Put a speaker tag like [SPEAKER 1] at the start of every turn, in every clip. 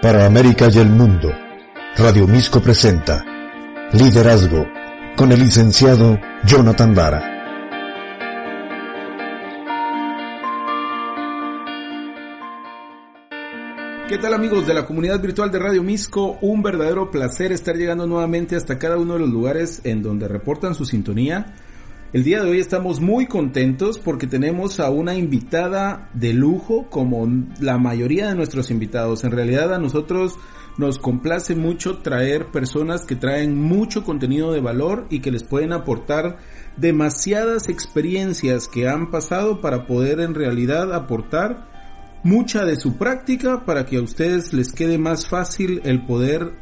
[SPEAKER 1] Para América y el mundo, Radio Misco presenta Liderazgo con el licenciado Jonathan Lara.
[SPEAKER 2] ¿Qué tal amigos de la comunidad virtual de Radio Misco? Un verdadero placer estar llegando nuevamente hasta cada uno de los lugares en donde reportan su sintonía. El día de hoy estamos muy contentos porque tenemos a una invitada de lujo como la mayoría de nuestros invitados. En realidad a nosotros nos complace mucho traer personas que traen mucho contenido de valor y que les pueden aportar demasiadas experiencias que han pasado para poder en realidad aportar mucha de su práctica para que a ustedes les quede más fácil el poder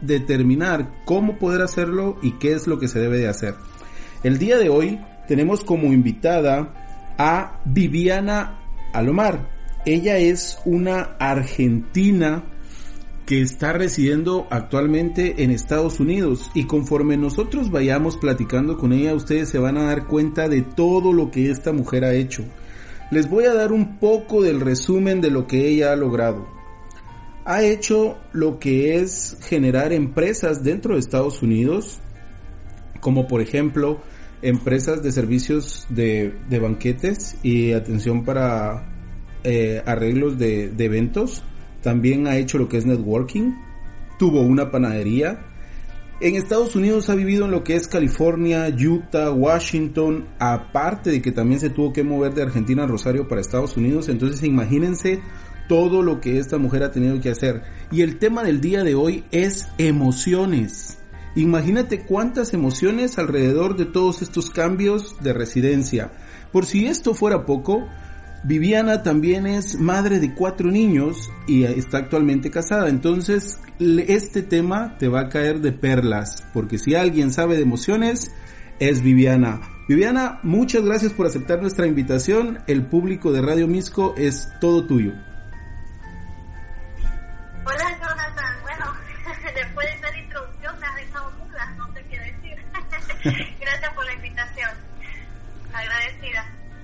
[SPEAKER 2] determinar cómo poder hacerlo y qué es lo que se debe de hacer. El día de hoy tenemos como invitada a Viviana Alomar. Ella es una argentina que está residiendo actualmente en Estados Unidos y conforme nosotros vayamos platicando con ella ustedes se van a dar cuenta de todo lo que esta mujer ha hecho les voy a dar un poco del resumen de lo que ella ha logrado. Ha hecho lo que es generar empresas dentro de Estados Unidos, como por ejemplo empresas de servicios de, banquetes y atención para eh, arreglos de, de eventos. También ha hecho lo que es networking. Tuvo una panadería en Estados Unidos ha vivido en lo que es California, Utah, Washington, aparte de que también se tuvo que mover de Argentina a Rosario para Estados Unidos, entonces imagínense todo lo que esta mujer ha tenido que hacer. Y el tema del día de hoy es emociones. Imagínate cuántas emociones alrededor de todos estos cambios de residencia. Por si esto fuera poco, Viviana también es madre de cuatro niños y está actualmente casada. Entonces, este tema te va a caer de perlas, porque si alguien sabe de emociones, es Viviana. Viviana, muchas gracias por aceptar nuestra invitación. El público de Radio Misco es todo tuyo.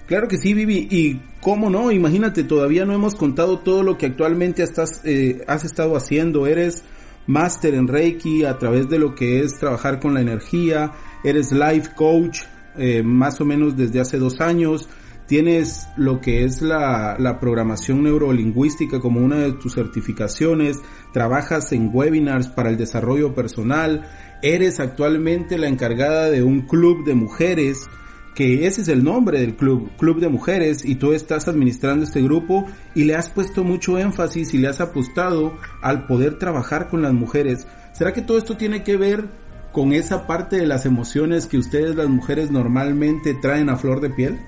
[SPEAKER 2] Claro que sí, Vivi, y cómo no, imagínate, todavía no hemos contado todo lo que actualmente estás, eh, has estado haciendo, eres máster en Reiki a través de lo que es trabajar con la energía, eres life coach eh, más o menos desde hace dos años, tienes lo que es la, la programación neurolingüística como una de tus certificaciones, trabajas en webinars para el desarrollo personal, eres actualmente la encargada de un club de mujeres, que ese es el nombre del club, Club de Mujeres, y tú estás administrando este grupo y le has puesto mucho énfasis y le has apostado al poder trabajar con las mujeres. ¿Será que todo esto tiene que ver con esa parte de las emociones que ustedes las mujeres normalmente traen a flor de piel?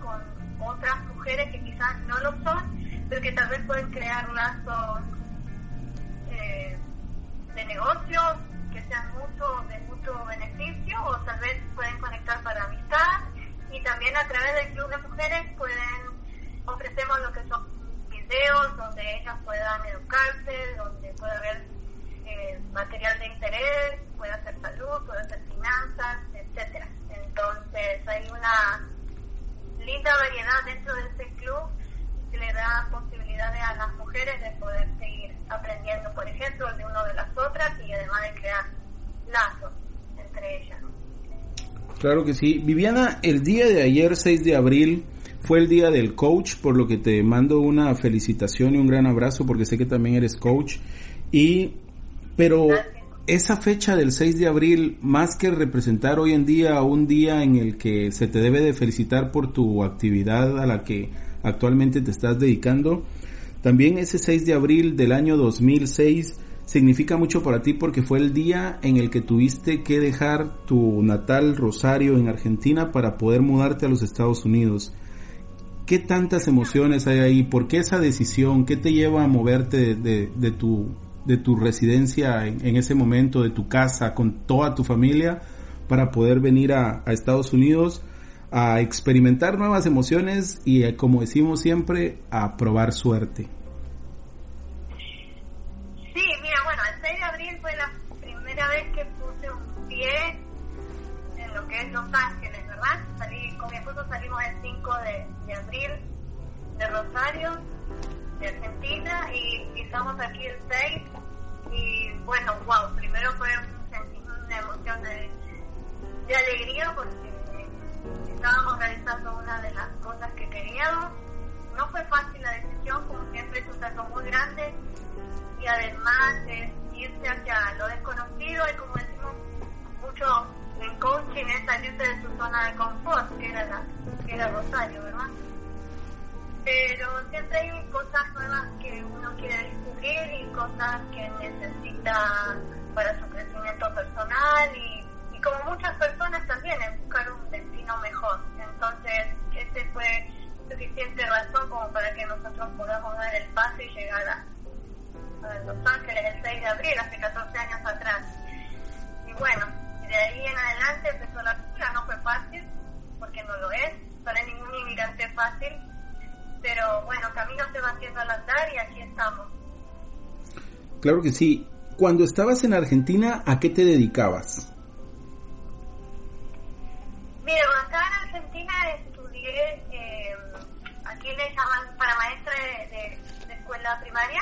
[SPEAKER 3] Con otras mujeres que quizás no lo son, pero que tal vez pueden crear lazos eh, de negocio que sean mutuo, de mutuo beneficio o tal vez pueden conectar para amistad y también a través del Club de Mujeres pueden ofrecemos lo que son videos donde ellas puedan educarse, donde puede haber eh, material de interés, puede hacer salud, puede hacer finanzas, etcétera. Entonces hay una linda variedad dentro de este club que le da posibilidades a las mujeres de poder seguir aprendiendo, por ejemplo, de una de las otras y además de crear lazos entre ellas.
[SPEAKER 2] Claro que sí. Viviana, el día de ayer, 6 de abril, fue el día del coach, por lo que te mando una felicitación y un gran abrazo porque sé que también eres coach. Y, pero esa fecha del 6 de abril, más que representar hoy en día un día en el que se te debe de felicitar por tu actividad a la que actualmente te estás dedicando, también ese 6 de abril del año 2006 significa mucho para ti porque fue el día en el que tuviste que dejar tu natal Rosario en Argentina para poder mudarte a los Estados Unidos. ¿Qué tantas emociones hay ahí? ¿Por qué esa decisión? ¿Qué te lleva a moverte de, de tu de tu residencia en, en, ese momento, de tu casa, con toda tu familia, para poder venir a, a Estados Unidos a experimentar nuevas emociones y, eh, como decimos siempre, a probar suerte.
[SPEAKER 3] Sí, mira, bueno, el 6 de abril fue la primera vez que puse un pie en lo que es Los Ángeles, ¿verdad? Salí, con mi esposo salimos el 5 de, de abril de Rosario de Argentina, y, estamos aquí el 6. Y bueno, wow, primero fue una emoción de, de alegría porque estábamos realizando una de las cosas que queríamos. No fue fácil la decisión, como siempre es un salto muy grande y además es irse hacia lo desconocido y como decimos mucho en coaching es salirse de su zona de confort, que era, la, que era Rosario, ¿verdad? Pero siempre hay cosas nuevas que uno quiere descubrir y cosas que necesita para su crecimiento personal y, y como muchas personas también es buscar un destino mejor. Entonces, ese fue suficiente razón como para que nosotros podamos dar el paso y llegar a, Los Ángeles el 6 de abril, hace 14 años atrás. Y bueno, de ahí en adelante empezó la aventura, no fue fácil, porque no lo es, para ningún inmigrante fácil, pero bueno, camino se va haciendo al andar y aquí estamos.
[SPEAKER 2] Claro que sí. Cuando estabas en Argentina, ¿a qué te dedicabas?
[SPEAKER 3] Mira, cuando estaba en Argentina estudié, eh, aquí le llaman para maestra de, de- de escuela primaria.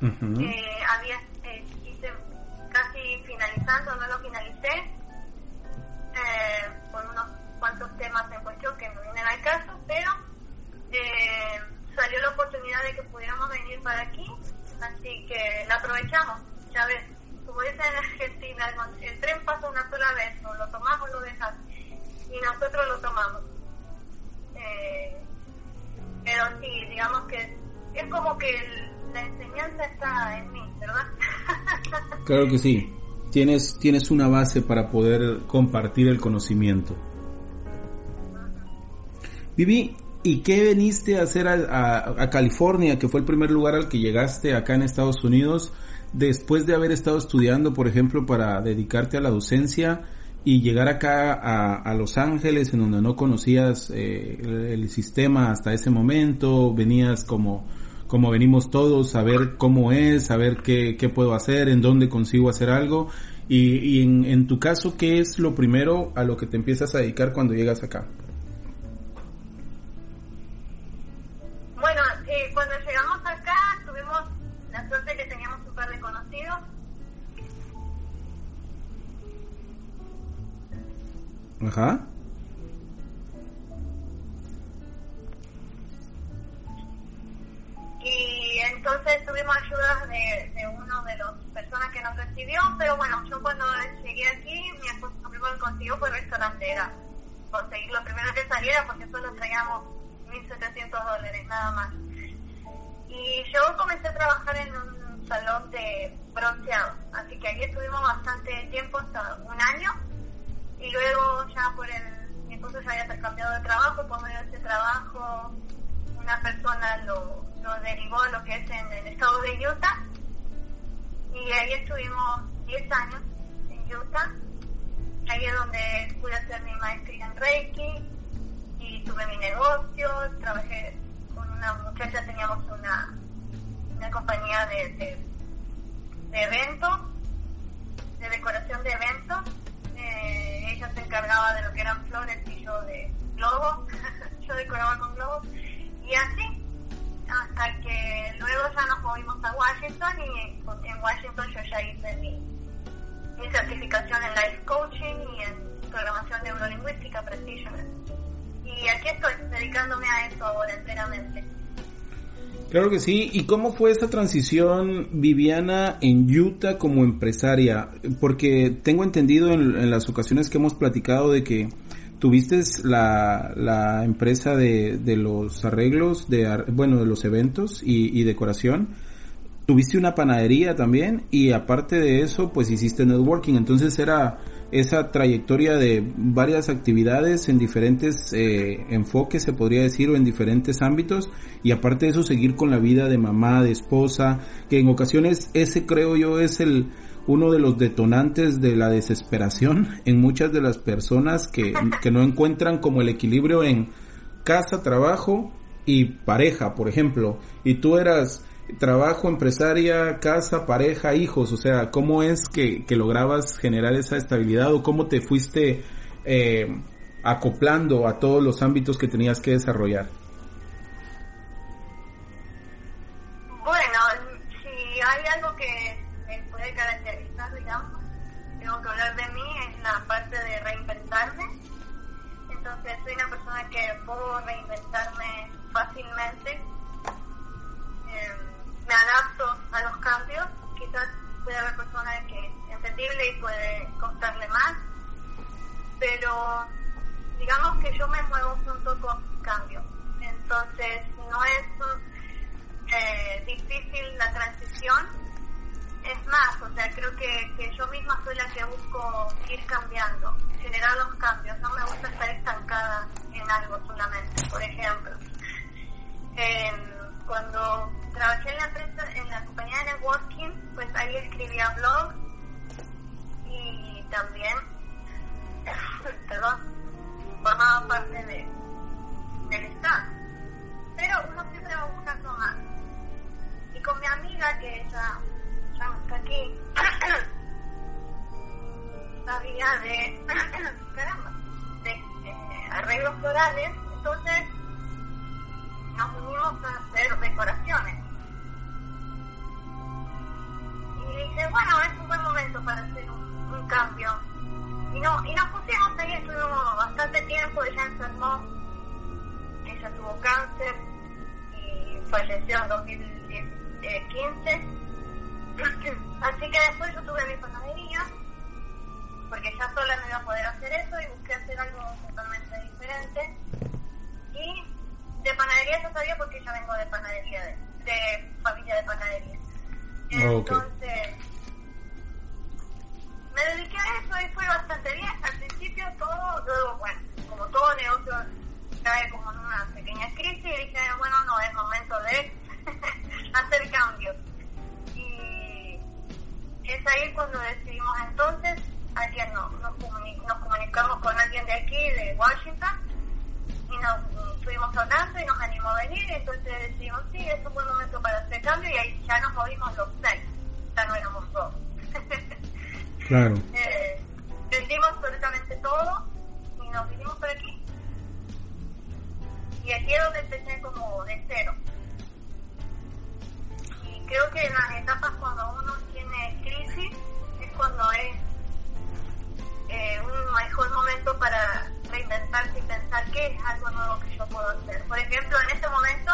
[SPEAKER 3] Eh, había eh, hice casi finalizando, no lo finalicé, eh, por unos cuantos temas en cuestión que no vienen al caso, pero eh, salió la oportunidad de que pudiéramos venir para aquí, así que la aprovechamos. Ya ves, como dicen en Argentina, el, tren pasa una sola vez, o lo tomamos o lo dejamos, y nosotros lo tomamos. Eh, pero sí, digamos que es como que el- la enseñanza está en mí, ¿verdad?
[SPEAKER 2] Claro que sí. Tienes, tienes una base para poder compartir el conocimiento. Vivi, ¿y qué veniste a hacer a, California, que fue el primer lugar al que llegaste acá en Estados Unidos, después de haber estado estudiando, por ejemplo, para dedicarte a la docencia y llegar acá a, Los Ángeles, en donde no conocías eh, el, el sistema hasta ese momento, venías como como venimos todos, a ver cómo es, a ver qué, qué puedo hacer, en dónde consigo hacer algo. Y, y en, en tu caso, ¿qué es lo primero a lo que te empiezas a dedicar cuando llegas acá? Ajá.
[SPEAKER 3] Y entonces tuvimos ayuda de, de uno de las personas que nos recibió, pero bueno, yo cuando llegué aquí, mi esposo primero que consiguió fue restaurantera. Conseguir lo primero que saliera porque solo traíamos 1.700 dólares, nada más. Y yo comencé a trabajar en un salón de bronceado, así que ahí estuvimos bastante tiempo, hasta un año. Y luego ya por el, mi esposo ya había cambiado de trabajo, por medio de ese trabajo una persona lo, lo derivó a lo que es en el estado de Utah y ahí estuvimos 10 años en Utah. Ahí es donde pude hacer mi maestría en Reiki y tuve mi negocio, trabajé con una muchacha, teníamos una, una compañía de, de, de eventos, de decoración de eventos. Eh, ella se encargaba de lo que eran flores y yo de globos, yo decoraba con globos y así hasta que luego ya nos movimos a Washington y en Washington yo ya hice mi, mi certificación en Life Coaching y en programación neurolingüística Practitioner. Y aquí estoy, dedicándome a eso ahora enteramente.
[SPEAKER 2] Claro que sí. ¿Y cómo fue esa transición, Viviana, en Utah como empresaria? Porque tengo entendido en, las ocasiones que hemos platicado de que tuviste la, la empresa de, de los arreglos, de bueno, de los eventos y, y decoración. Tuviste una panadería también y aparte de eso, pues hiciste networking. Entonces era esa trayectoria de varias actividades en diferentes eh, enfoques, se podría decir, o en diferentes ámbitos. Y aparte de eso, seguir con la vida de mamá, de esposa, que en ocasiones ese creo yo es el uno de los detonantes de la desesperación en muchas de las personas que, que no encuentran como el equilibrio en casa, trabajo y pareja, por ejemplo. Y tú eras trabajo, empresaria, casa, pareja, hijos, o sea, ¿cómo es que, lograbas generar esa estabilidad o cómo te fuiste eh, acoplando a todos los ámbitos que tenías que desarrollar?
[SPEAKER 3] Bueno, si hay algo que me puede caracterizar, digamos, tengo que hablar de mí, es la parte de reinventarme. Entonces soy una persona que puedo reinventarme fácilmente. Eh, me adapto a los cambios. Quizás puede haber personas que es entendible y puede costarle más. Pero digamos que yo me muevo junto con cambios. Entonces no es eh, difícil la transición. Es más, o sea, creo que, que yo misma soy la que busco ir cambiando, generar los cambios. No me gusta estar estancada en algo solamente. Por ejemplo, cuando trabajé en la empresa, en la compañía de networking, pues ahí escribía blogs y también, perdón, formaba parte de, del staff. Pero uno siempre va buscando más. Y con mi amiga, que ya está aquí, sabía de eh, arreglos florales, hacer decoraciones. Y dije, bueno, es un buen momento para hacer un, cambio. Y, no, y nos pusimos ahí, estuvimos bastante tiempo, ella enfermó, ella tuvo cáncer y falleció en 2015. Así que después yo tuve mi panadería, porque ya sola no iba a poder hacer eso y busqué hacer algo totalmente diferente. De panadería yo sabía porque yo vengo de panadería, de, de familia de panadería. Entonces, me dediqué a eso y fue bastante bien. Al principio todo, luego, bueno, como todo negocio cae como en una pequeña crisis y dije, bueno, no, es momento de hacer cambios. Y es ahí cuando decidimos entonces, alguien no, nos, comuni nos comunicamos con alguien de aquí, de Washington, y nos estuvimos hablando y nos animó a venir, entonces decidimos, sí, es un buen momento para hacer cambio y ahí ya nos movimos los seis, ya no éramos dos.
[SPEAKER 2] claro.
[SPEAKER 3] Eh, vendimos absolutamente todo y nos vinimos por aquí. Y aquí es donde empecé como de cero. Y creo que en las etapas cuando uno tiene crisis es cuando es eh, un mejor momento para reinventarse y pensar qué es algo nuevo que yo puedo hacer. Por ejemplo, en este momento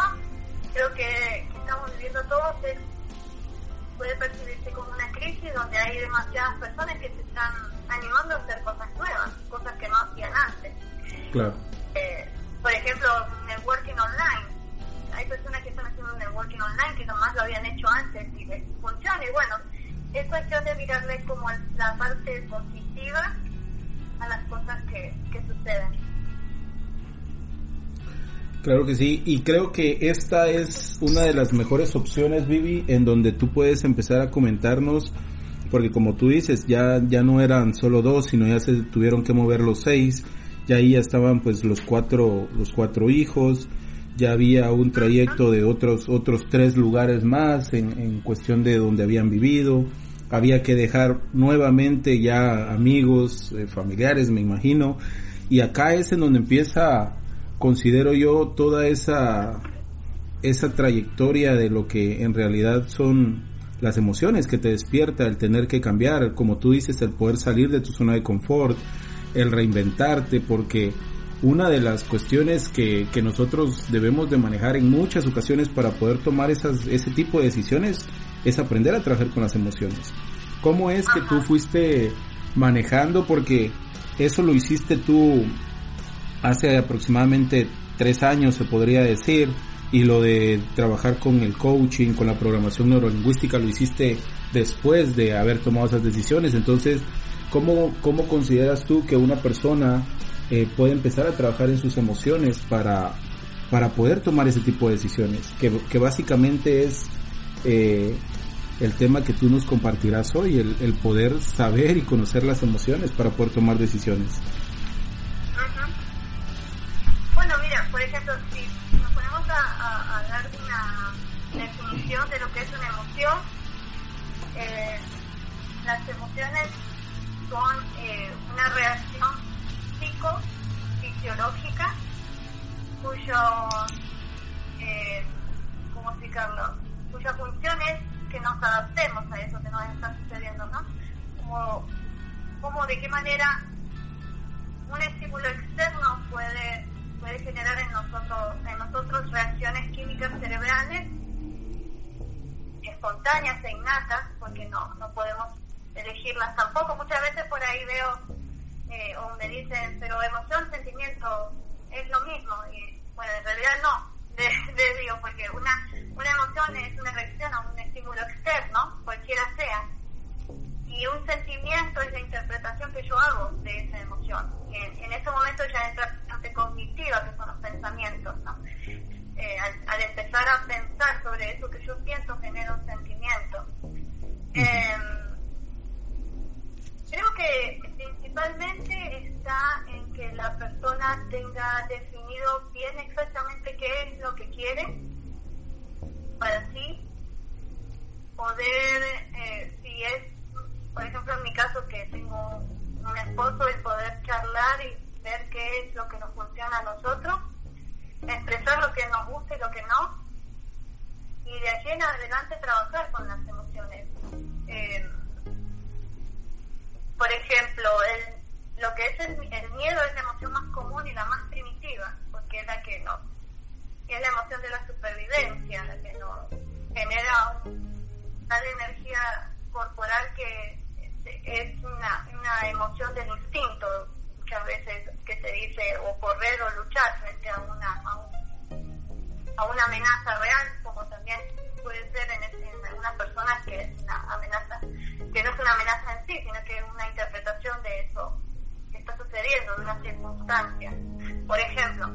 [SPEAKER 3] creo que, que estamos viviendo todos es, puede percibirse como una crisis donde hay demasiadas personas que se están animando a hacer cosas nuevas, cosas que no hacían antes.
[SPEAKER 2] Claro.
[SPEAKER 3] Eh, por ejemplo, networking online. Hay personas que están haciendo networking online que nomás lo habían hecho antes y les funciona. Y bueno, es cuestión de mirarle como la parte positiva a las cosas que, que suceden.
[SPEAKER 2] Claro que sí, y creo que esta es una de las mejores opciones, Vivi, en donde tú puedes empezar a comentarnos, porque como tú dices, ya, ya no eran solo dos, sino ya se tuvieron que mover los seis, ya ahí ya estaban pues los cuatro, los cuatro hijos, ya había un trayecto de otros, otros tres lugares más en, en cuestión de donde habían vivido, había que dejar nuevamente ya amigos, eh, familiares, me imagino, y acá es en donde empieza, considero yo, toda esa, esa trayectoria de lo que en realidad son las emociones que te despierta el tener que cambiar, como tú dices, el poder salir de tu zona de confort, el reinventarte, porque una de las cuestiones que, que nosotros debemos de manejar en muchas ocasiones para poder tomar esas, ese tipo de decisiones es aprender a trabajar con las emociones. ¿Cómo es que tú fuiste manejando? Porque eso lo hiciste tú hace aproximadamente tres años, se podría decir, y lo de trabajar con el coaching, con la programación neurolingüística, lo hiciste después de haber tomado esas decisiones. Entonces, ¿cómo, cómo consideras tú que una persona eh, puede empezar a trabajar en sus emociones para, para poder tomar ese tipo de decisiones? Que, que básicamente es eh, el tema que tú nos compartirás hoy, el, el, poder saber y conocer las emociones para poder tomar decisiones.
[SPEAKER 3] Bueno, mira, por ejemplo, si nos ponemos a, a, dar una definición de lo que es una emoción, eh, las emociones son eh, una reacción fisiológica cuyo, eh, ¿cómo explicarlo? Cuya función es que nos adaptemos a eso que nos está sucediendo, ¿no? Como, como de qué manera un estímulo externo puede, puede generar en nosotros, en nosotros reacciones químicas cerebrales espontáneas e innatas, porque no, no podemos elegirlas tampoco. Muchas veces por ahí veo eh, o me dicen, pero emoción, sentimiento es lo mismo. Y bueno, en realidad no, les, digo, porque una, una emoción es una reacción a un estímulo externo, cualquiera sea. Y un sentimiento es la interpretación que yo hago de esa emoción. Y en, ese momento ya entra la parte cognitiva, que son los pensamientos, ¿no? Eh, al, empezar a pensar sobre eso que yo pienso, genera un sentimiento. Eh, creo que principalmente está en que la persona tenga definido bien exactamente qué es lo que quiere para sí poder, eh, si es, por ejemplo, en mi caso que tengo un esposo, el poder charlar y ver qué es lo que nos funciona a nosotros expresar lo que nos gusta y lo que no, y de allí en adelante trabajar con las emociones. Eh, por ejemplo, el, lo que es el, miedo es la emoción más común y la más primitiva, porque es la que no, es la emoción de la supervivencia, la que nos genera un, tal energía corporal que es una, una emoción del instinto, muchas veces que se dice o correr o luchar frente a una a, una amenaza real, como también puede ser en, en algunas personas que es una amenaza, que no es una amenaza en sí, sino que es una interpretación de eso que está sucediendo, de una circunstancia. Por ejemplo,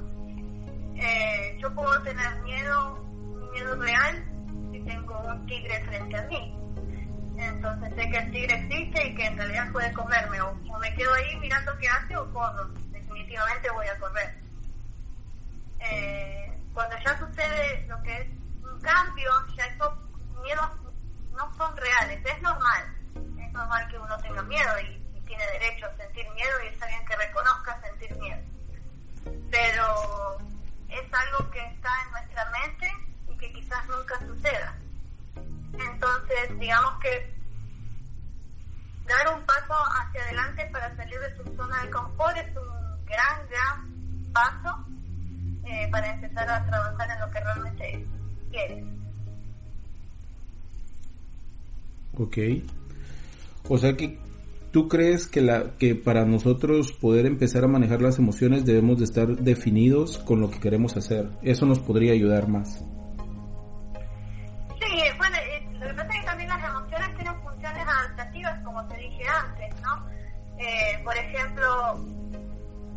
[SPEAKER 3] eh, yo puedo tener miedo, miedo real si tengo un tigre frente a mí. Entonces sé que el tigre existe y que en realidad puede comerme. O, me quedo ahí mirando qué hace o corro. Definitivamente voy a correr. Eh, cuando ya sucede lo que es un cambio, ya esos miedos no son reales. Es normal. Es normal que uno tenga miedo y, tiene derecho a sentir miedo y está bien que reconozca sentir miedo. Pero es algo que está en nuestra mente y que quizás nunca suceda. Entonces, digamos que dar un paso hacia adelante para salir de su zona de confort es un gran, gran paso eh, para empezar a trabajar en lo que realmente quieres.
[SPEAKER 2] Ok. O sea que tú crees que la que para nosotros poder empezar a manejar las emociones debemos de estar definidos con lo que queremos hacer. Eso nos podría ayudar más.
[SPEAKER 3] Eh, por ejemplo,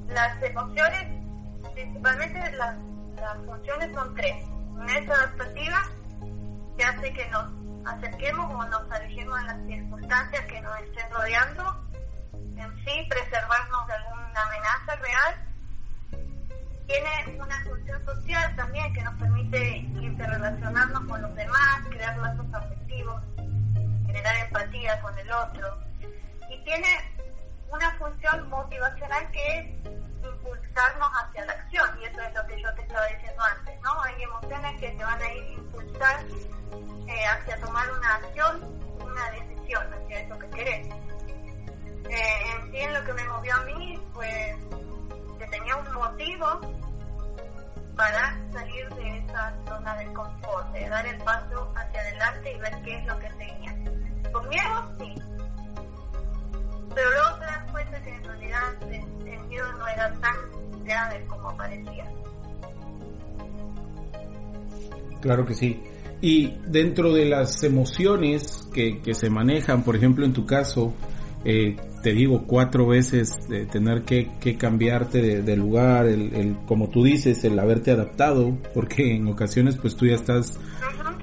[SPEAKER 3] las emociones, principalmente las, funciones son tres. Una es adaptativa, que hace que nos acerquemos o nos alejemos de las circunstancias que nos estén rodeando, en sí, preservarnos de alguna amenaza real. Tiene una función social también que nos permite interrelacionarnos con los demás, crear lazos afectivos, generar empatía con el otro. Y tiene una función motivacional que es impulsarnos hacia la acción, y eso es lo que yo te estaba diciendo antes, ¿no? Hay emociones que te van a ir impulsar hacia tomar una acción, una decisión hacia eso que querés. Eh, en sí, lo que me movió a mí fue que tenía un motivo para salir de esa zona de confort, dar el paso hacia adelante y ver qué es lo que tenía. Con miedo, sí, pero luego te das cuenta que en realidad el, miedo no era tan grave como parecía.
[SPEAKER 2] Claro que sí. Y dentro de las emociones que, que se manejan, por ejemplo en tu caso, eh, te digo cuatro veces de tener que, que cambiarte de, de lugar, el, el, como tú dices, el haberte adaptado, porque en ocasiones pues tú ya estás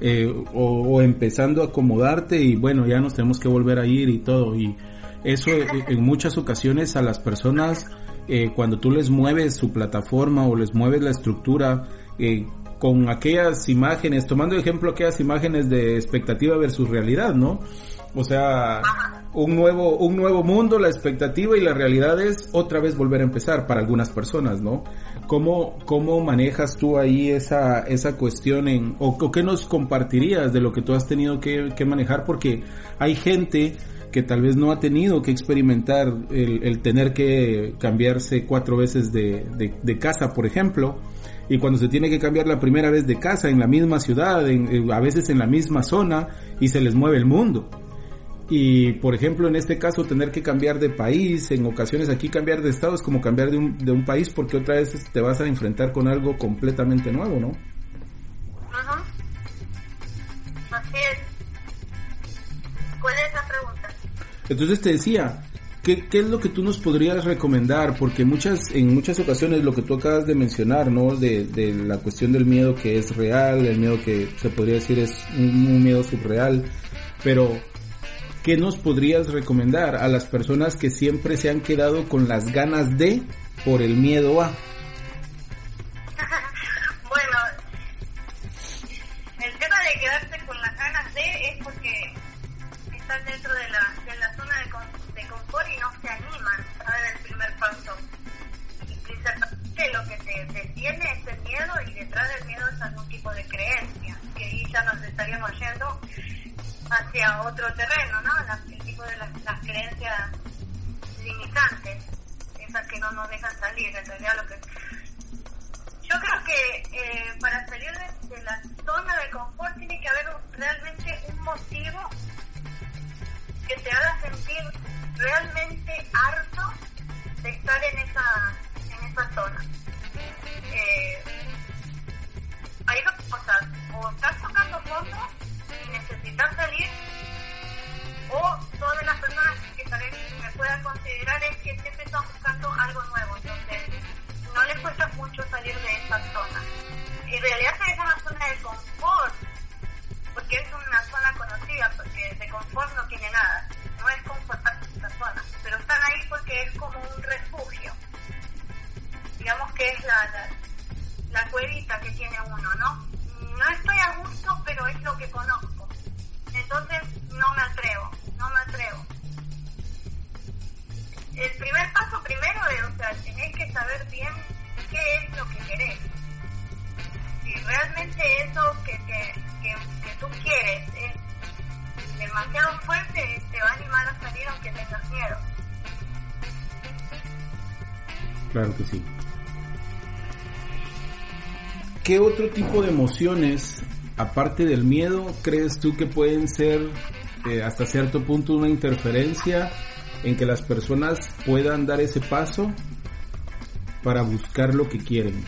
[SPEAKER 2] eh, o, o, empezando a acomodarte y bueno, ya nos tenemos que volver a ir y todo. Y eso eh, en muchas ocasiones a las personas, eh, cuando tú les mueves su plataforma o les mueves la estructura, eh, con aquellas imágenes, tomando ejemplo aquellas imágenes de expectativa versus realidad, ¿no? O sea, un nuevo, un nuevo mundo, la expectativa y la realidad es otra vez volver a empezar para algunas personas, ¿no? ¿Cómo, cómo manejas tú ahí esa, esa cuestión en, o, qué nos compartirías de lo que tú has tenido que, que, manejar? Porque hay gente que tal vez no ha tenido que experimentar el, el tener que cambiarse cuatro veces de, de, de, casa, por ejemplo, y cuando se tiene que cambiar la primera vez de casa en la misma ciudad, en, a veces en la misma zona, y se les mueve el mundo. Y, por ejemplo, en este caso, tener que cambiar de país, en ocasiones aquí cambiar de estado es como cambiar de un, de un país porque otra vez te vas a enfrentar con algo completamente nuevo, ¿no?
[SPEAKER 3] Ajá. Así es. ¿Cuál es la pregunta?
[SPEAKER 2] Entonces te decía, ¿Qué, ¿Qué, es lo que tú nos podrías recomendar? Porque muchas, en muchas ocasiones lo que tú acabas de mencionar, ¿no? De, de la cuestión del miedo que es real, el miedo que se podría decir es un, un miedo subreal, pero ¿qué nos podrías recomendar a las personas que siempre se han quedado con las ganas de por el miedo a?
[SPEAKER 3] Principalmente lo que te detiene es el miedo y detrás del miedo es algún tipo de creencia, que ahí ya nos estaríamos yendo hacia otro terreno, ¿no? el tipo de las, las, creencias limitantes, esas que no nos dejan salir, en realidad lo que... Yo creo que eh, para salir de, la zona de confort tiene que haber realmente un motivo que te haga sentir realmente harto de estar en esa, en esa zona. Eh, hay dos cosas, o estás tocando fondo necesitar salir o todas las personas que tal vez me puedan considerar es que siempre están buscando algo nuevo, entonces no les cuesta mucho salir de esa zona. En realidad es una zona de confort, porque es una zona conocida, porque de confort no tiene nada, no es confortar esa zona, pero están ahí porque es como un refugio, digamos que es la, la, cuevita que tiene uno, ¿no? No estoy a gusto, pero es lo que conozco. Entonces no me atrevo, no me atrevo. El primer paso primero es, o sea, tenés que saber bien qué es lo que querés. Si realmente eso que, que, que, que tú quieres es demasiado fuerte, te va a animar a salir aunque tengas miedo.
[SPEAKER 2] Claro que sí. ¿Qué otro tipo de emociones, aparte del miedo, crees tú que pueden ser eh, hasta cierto punto una interferencia en que las personas puedan dar ese paso para buscar lo que quieren?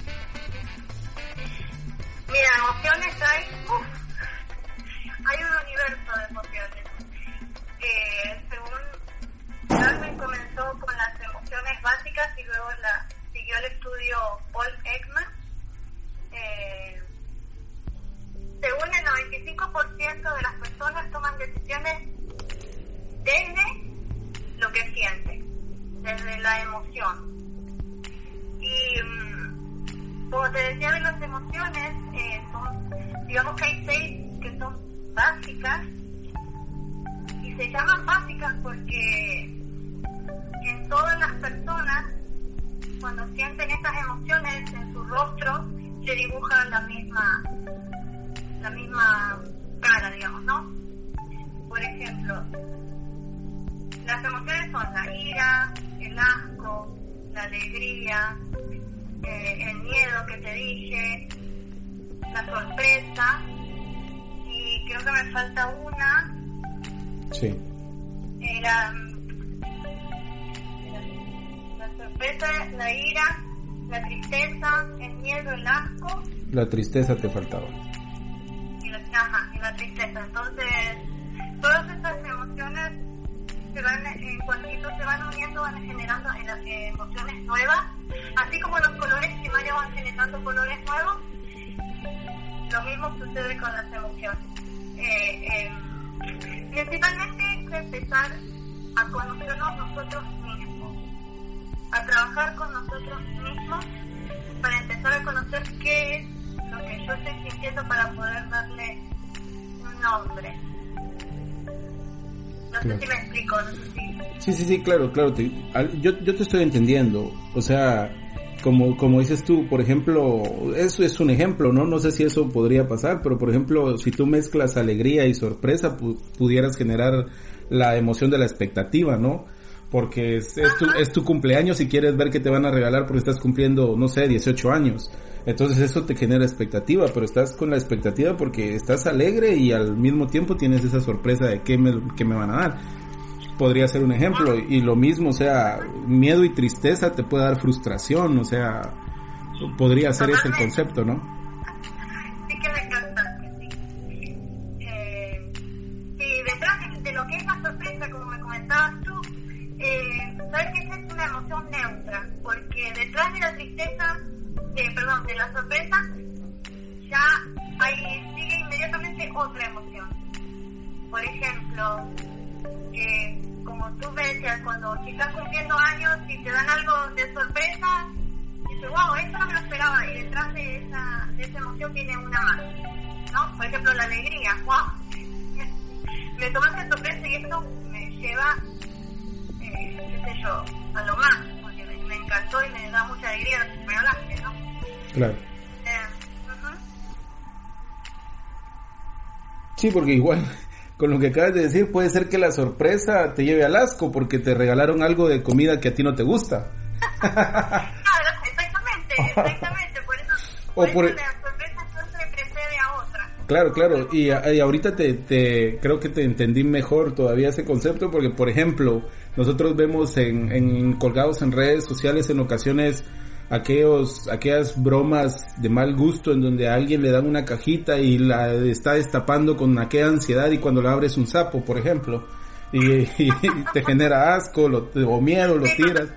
[SPEAKER 2] Sí.
[SPEAKER 3] Eh, la, sorpresa, la ira, la tristeza, el miedo, el asco.
[SPEAKER 2] La tristeza te faltaba.
[SPEAKER 3] Y la, ajá, y la tristeza. Entonces, todas estas emociones se van, en cuantito se van uniendo, van generando eh, emociones nuevas, así como los colores que vayan van generando colores nuevos. Lo mismo sucede con las emociones. Eh, eh, principalmente hay que empezar a conocernos nosotros mismos a trabajar con nosotros mismos para empezar a conocer qué es lo que yo estoy sintiendo para poder darle un nombre. No No sé si me explico, no sé si...
[SPEAKER 2] Sí, sí, sí, claro, claro. Te, yo, yo te estoy entendiendo. O sea, como, como dices tú, por ejemplo, eso es un ejemplo, ¿no? No sé si eso podría pasar, pero por ejemplo, si tú mezclas alegría y sorpresa, pudieras generar la emoción de la expectativa, ¿no? Porque es, es, tu, es tu cumpleaños y quieres ver que te van a regalar porque estás cumpliendo, no sé, 18 años. Entonces eso te genera expectativa, pero estás con la expectativa porque estás alegre y al mismo tiempo tienes esa sorpresa de qué me, qué me van a dar podría ser un ejemplo. Y lo mismo, o sea, miedo y tristeza te puede dar frustración, o sea, podría ser ese el concepto, ¿no?
[SPEAKER 3] Sí que me encanta, sí. Eh, sí, detrás de, lo que es la sorpresa, como me comentabas tú, eh, sabes que esa es una emoción neutra, porque detrás de la tristeza, eh, perdón, de la sorpresa, ya hay, sigue inmediatamente otra emoción. Por ejemplo, como tú decías, cuando si estás cumpliendo años y te dan algo de sorpresa, dices, wow, esto no me lo esperaba, y detrás de esa, de esa emoción viene una más, ¿no? Por ejemplo, la alegría, wow, me tomaste sorpresa y esto me lleva, eh, qué sé yo, a lo más, porque me, encantó y me da mucha alegría lo que me hablaste, ¿no?
[SPEAKER 2] Claro. Eh, Sí, porque igual con lo que acabas de decir, puede ser que la sorpresa te lleve al asco porque te regalaron algo de comida que a ti no te gusta.
[SPEAKER 3] claro, exactamente, exactamente, por eso, por eso la sorpresa siempre precede a otra.
[SPEAKER 2] Claro, claro, y, y ahorita te, te, creo que te entendí mejor todavía ese concepto porque, por ejemplo, nosotros vemos en, en colgados en redes sociales en ocasiones aquellos, aquellas bromas de mal gusto en donde a alguien le dan una cajita y la está destapando con aquella ansiedad y cuando la abres un sapo, por ejemplo, y, te genera asco lo, o miedo, lo tiras,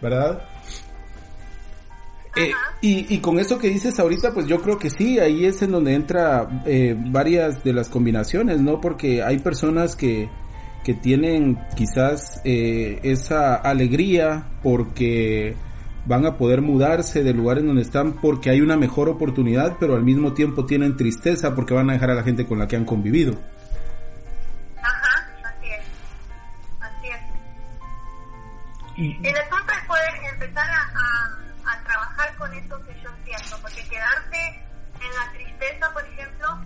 [SPEAKER 2] ¿verdad? Eh, y, y, con eso que dices ahorita, pues yo creo que sí, ahí es en donde entra eh, varias de las combinaciones, ¿no? Porque hay personas que, que tienen quizás eh, esa alegría porque van a poder mudarse del lugar en donde están porque hay una mejor oportunidad, pero al mismo tiempo tienen tristeza porque van a dejar a la gente con la que han convivido.
[SPEAKER 3] Ajá, así es. Así es. Y... El asunto es poder empezar a, a, trabajar con eso que yo siento, porque quedarse en la tristeza, por ejemplo,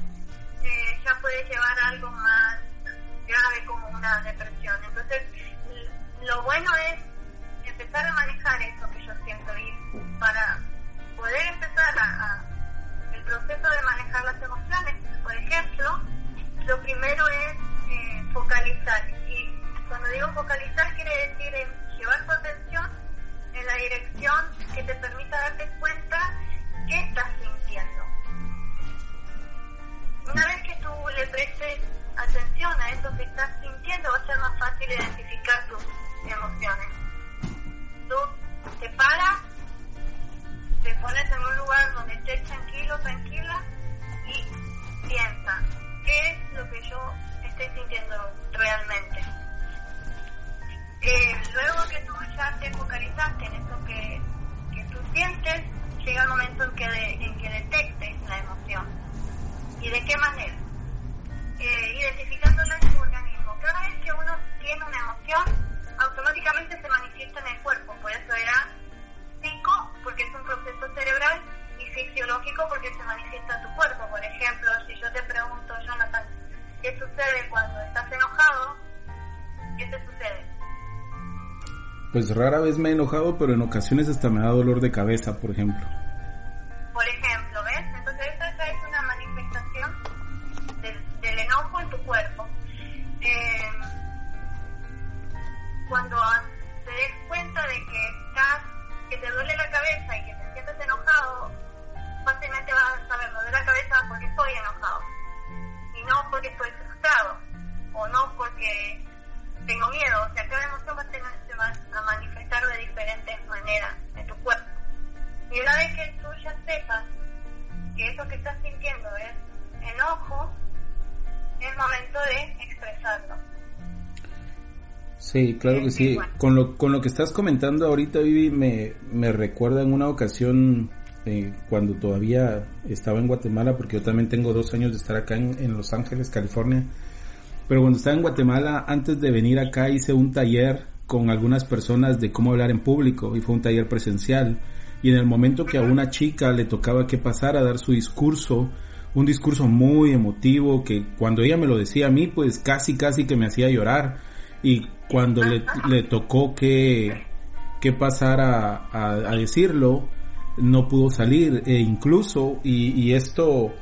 [SPEAKER 3] eh, ya puede llevar a algo más grave como una depresión. Entonces, lo bueno es empezar a manejar eso que yo siento y para poder empezar el proceso de manejar las emociones, por ejemplo, lo primero es eh, focalizar
[SPEAKER 2] Pues rara vez me he enojado, pero en ocasiones hasta me da dolor de cabeza, por ejemplo. Sí, claro que sí. Con lo, con lo que estás comentando ahorita, Vivi, me, me recuerda en una ocasión eh, cuando todavía estaba en Guatemala, porque yo también tengo dos años de estar acá en, Los Ángeles, California. pero cuando estaba en Guatemala, antes de venir acá, hice un taller con algunas personas de cómo hablar en público y fue un taller presencial. Y en el momento que a una chica le tocaba que pasara a dar su discurso, un discurso muy emotivo que cuando ella me lo decía a mí, pues casi casi que me hacía llorar. Y cuando le, tocó que, que pasara a, decirlo, no pudo salir. E incluso, y, esto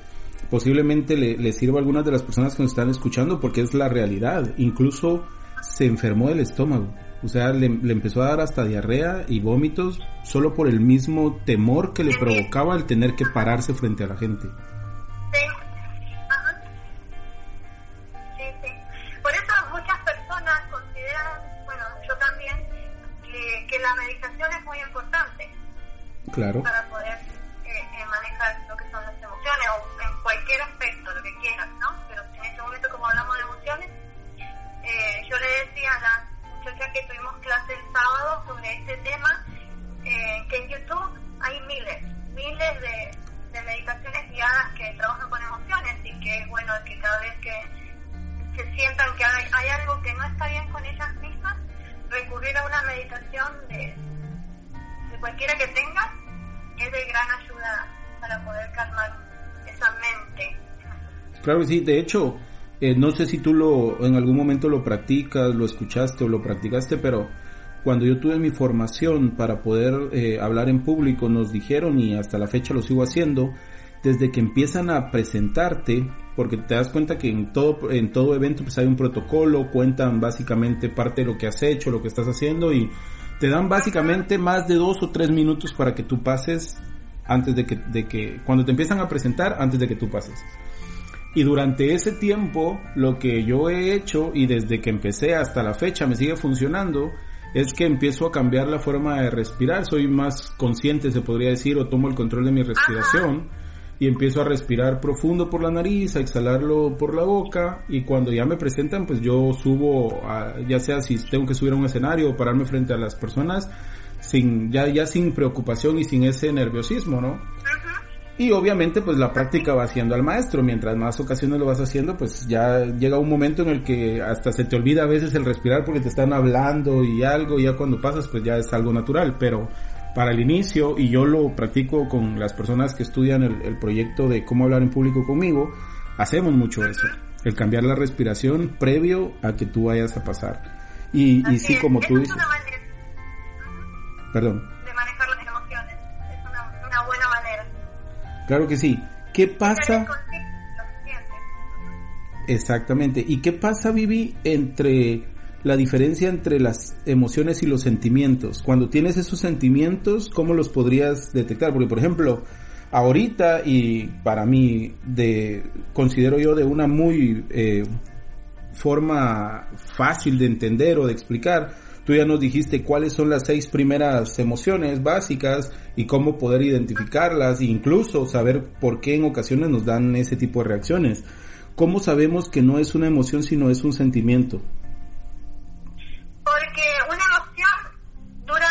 [SPEAKER 2] posiblemente le, le, sirva a algunas de las personas que nos están escuchando porque es la realidad. Incluso se enfermó del estómago. O sea, le, le, empezó a dar hasta diarrea y vómitos solo por el mismo temor que le provocaba el tener que pararse frente a la gente. Claro.
[SPEAKER 3] Para poder eh, eh, manejar lo que son las emociones o en cualquier aspecto, lo que quieras, ¿no? Pero en este momento, como hablamos de emociones, eh, yo le decía a las muchachas que tuvimos clase el sábado sobre este tema, eh, que en YouTube hay miles, miles de, de, meditaciones guiadas que trabajan con emociones y que es bueno que cada vez que se sientan que hay, hay algo que no está bien con ellas mismas, recurrir a una meditación de cualquiera que tengas es de gran ayuda para poder calmar esa mente.
[SPEAKER 2] Claro sí, de hecho, eh, no sé si tú lo en algún momento lo practicas, lo escuchaste o lo practicaste, pero cuando yo tuve mi formación para poder eh, hablar en público nos dijeron y hasta la fecha lo sigo haciendo desde que empiezan a presentarte porque te das cuenta que en todo en todo evento pues hay un protocolo cuentan básicamente parte de lo que has hecho lo que estás haciendo y te dan básicamente más de dos o tres minutos para que tú pases antes de que, de que cuando te empiezan a presentar antes de que tú pases. Y durante ese tiempo, lo que yo he hecho y desde que empecé hasta la fecha me sigue funcionando, es que empiezo a cambiar la forma de respirar, soy más consciente se podría decir o tomo el control de mi respiración y empiezo a respirar profundo por la nariz, a exhalarlo por la boca y cuando ya me presentan pues yo subo, a, ya sea si tengo que subir a un escenario o pararme frente a las personas, sin, ya, ya sin preocupación y sin ese nerviosismo, ¿no? Y obviamente pues la práctica va haciendo al maestro, mientras más ocasiones lo vas haciendo pues ya llega un momento en el que hasta se te olvida a veces el respirar porque te están hablando y algo y ya cuando pasas pues ya es algo natural, pero para el inicio y yo lo practico con las personas que estudian el, el proyecto de cómo hablar en público conmigo, hacemos mucho eso, el cambiar la respiración previo a que tú vayas a pasar. Y, y sí, como tú dices... Perdón.
[SPEAKER 3] De manejar las emociones. Es una, una buena manera.
[SPEAKER 2] Claro que sí. ¿Qué pasa? Exactamente. ¿Y qué pasa, Vivi, entre la diferencia entre las emociones y los sentimientos? Cuando tienes esos sentimientos, ¿cómo los podrías detectar? Porque, por ejemplo, ahorita y para mí, de, considero yo de una muy eh, forma fácil de entender o de explicar, Tú ya nos dijiste cuáles son las seis primeras emociones básicas y cómo poder identificarlas e incluso saber por qué en ocasiones nos dan ese tipo de reacciones. ¿Cómo sabemos que no es una emoción sino es un sentimiento?
[SPEAKER 3] Porque una emoción dura,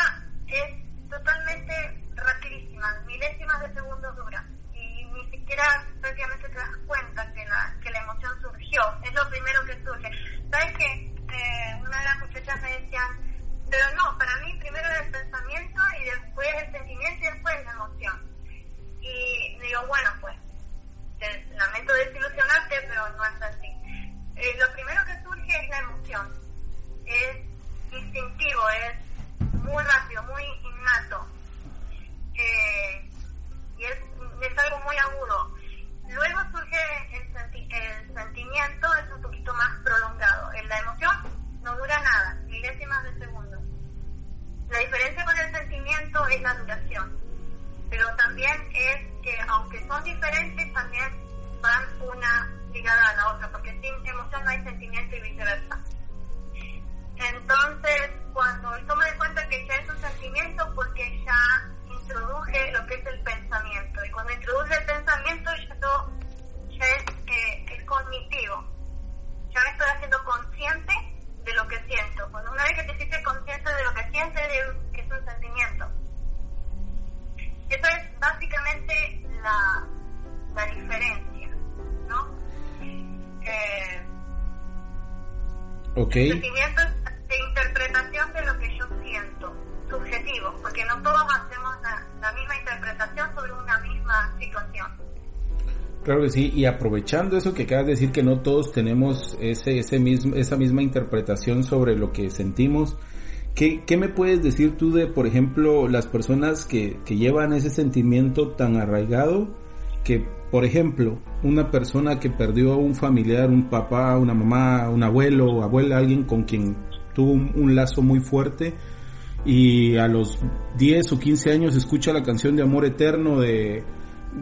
[SPEAKER 3] es totalmente rapidísima, milésimas de segundos dura. Y ni siquiera prácticamente te das cuenta que la, que la emoción surgió. Es lo primero que
[SPEAKER 2] Okay.
[SPEAKER 3] Sentimiento de interpretación de lo que yo siento, subjetivo, porque no todos hacemos la, la misma interpretación sobre una misma situación.
[SPEAKER 2] Claro que sí, y aprovechando eso que acabas de decir que no todos tenemos ese, ese mismo, esa misma interpretación sobre lo que sentimos, ¿qué, ¿qué me puedes decir tú de, por ejemplo, las personas que, que llevan ese sentimiento tan arraigado que, por ejemplo, una persona que perdió a un familiar, un papá, una mamá, un abuelo, abuela, alguien con quien tuvo un, lazo muy fuerte, y a los 10 o 15 años escucha la canción de Amor Eterno de,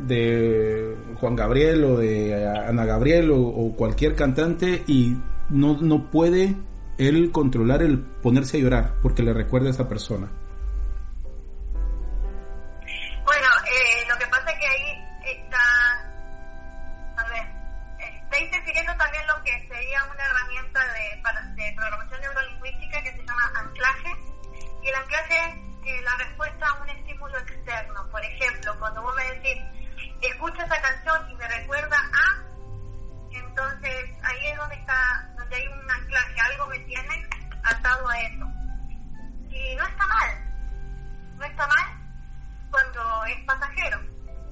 [SPEAKER 2] de Juan Gabriel o de Ana Gabriel o, o, cualquier cantante y no, no puede él controlar el ponerse a llorar porque le recuerda a esa persona.
[SPEAKER 3] Y el anclaje es eh, la respuesta a un estímulo externo. Por ejemplo, cuando vos me decís, escucho esa canción y me recuerda a, entonces ahí es donde está, donde hay un anclaje, algo me tiene atado a eso. Y no está mal, no está mal cuando es pasajero,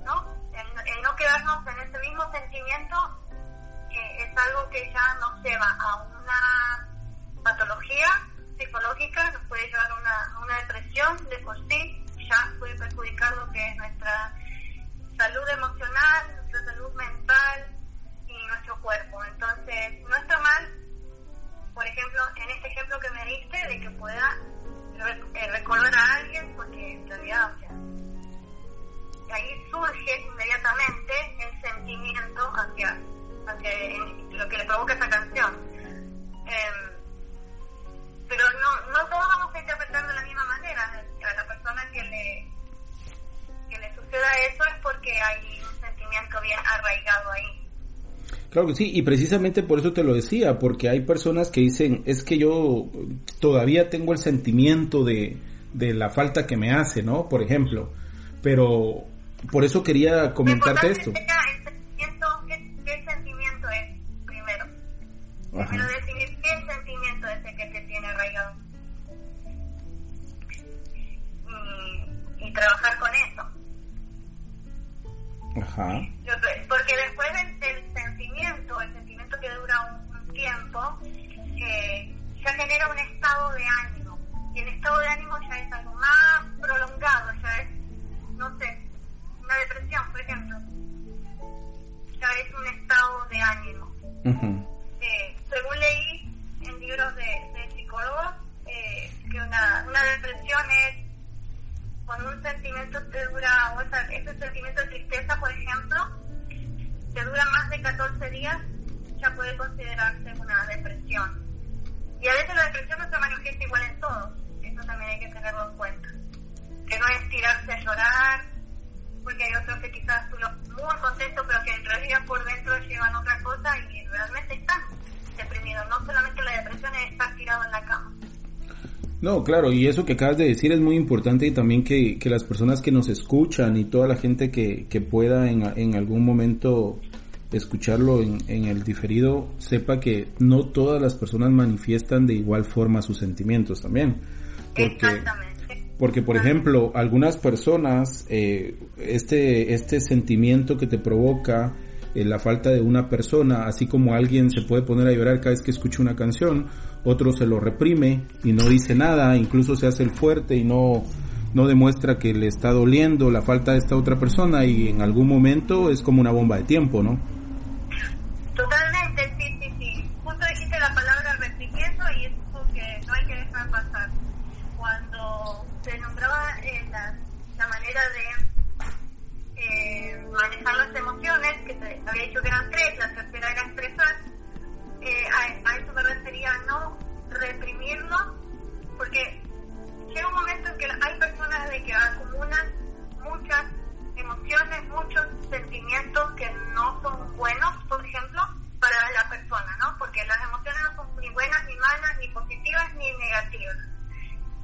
[SPEAKER 3] ¿no? El, el no quedarnos en ese mismo sentimiento eh, es algo que ya nos lleva a una patología psicológica, nos puede llevar a una, depresión de por sí, ya puede perjudicar lo que es nuestra salud emocional, nuestra salud mental y nuestro cuerpo. Entonces, no está mal, por ejemplo, en este ejemplo que me diste, de que pueda eh, recordar a alguien, porque en realidad, o sea, ahí surge inmediatamente el sentimiento hacia, hacia lo que le provoca esa canción. Eh, pero no, no todos vamos a interpretar de la misma manera. A la persona que le que le suceda eso es porque hay un sentimiento bien arraigado ahí.
[SPEAKER 2] Claro que sí, y precisamente por eso te lo decía, porque hay personas que dicen, es que yo todavía tengo el sentimiento de, de la falta que me hace, ¿no? Por ejemplo, pero por eso quería comentarte esto.
[SPEAKER 3] Claro, y eso que acabas de decir es muy importante y también que, que las personas que nos escuchan y toda la gente que,
[SPEAKER 2] que
[SPEAKER 3] pueda en, en algún momento escucharlo en, en, el diferido sepa que no todas las personas manifiestan de igual forma sus sentimientos también. Porque, porque por ejemplo, algunas personas, eh, este, este sentimiento que te provoca eh, la falta de una
[SPEAKER 2] persona, así
[SPEAKER 3] como alguien se puede poner a llorar cada vez que escucha una canción, otro se lo reprime y no dice nada, incluso se hace el fuerte y no, no demuestra que le está doliendo la falta de esta otra persona y en algún momento es como una bomba de tiempo, ¿no? Totalmente, sí, sí, sí. Justo dijiste la palabra reprimiendo y es algo que no hay que dejar pasar. Cuando se nombraba eh, la, la, manera de eh, manejar las emociones, que te había dicho que eran tres, la tercera era expresar, a, a, eso me refería,
[SPEAKER 2] no reprimirlo, porque llega un momento en que hay personas de que acumulan muchas emociones, muchos sentimientos que no son buenos, por ejemplo, para la persona, ¿no? Porque las emociones no son ni buenas, ni malas, ni positivas, ni negativas.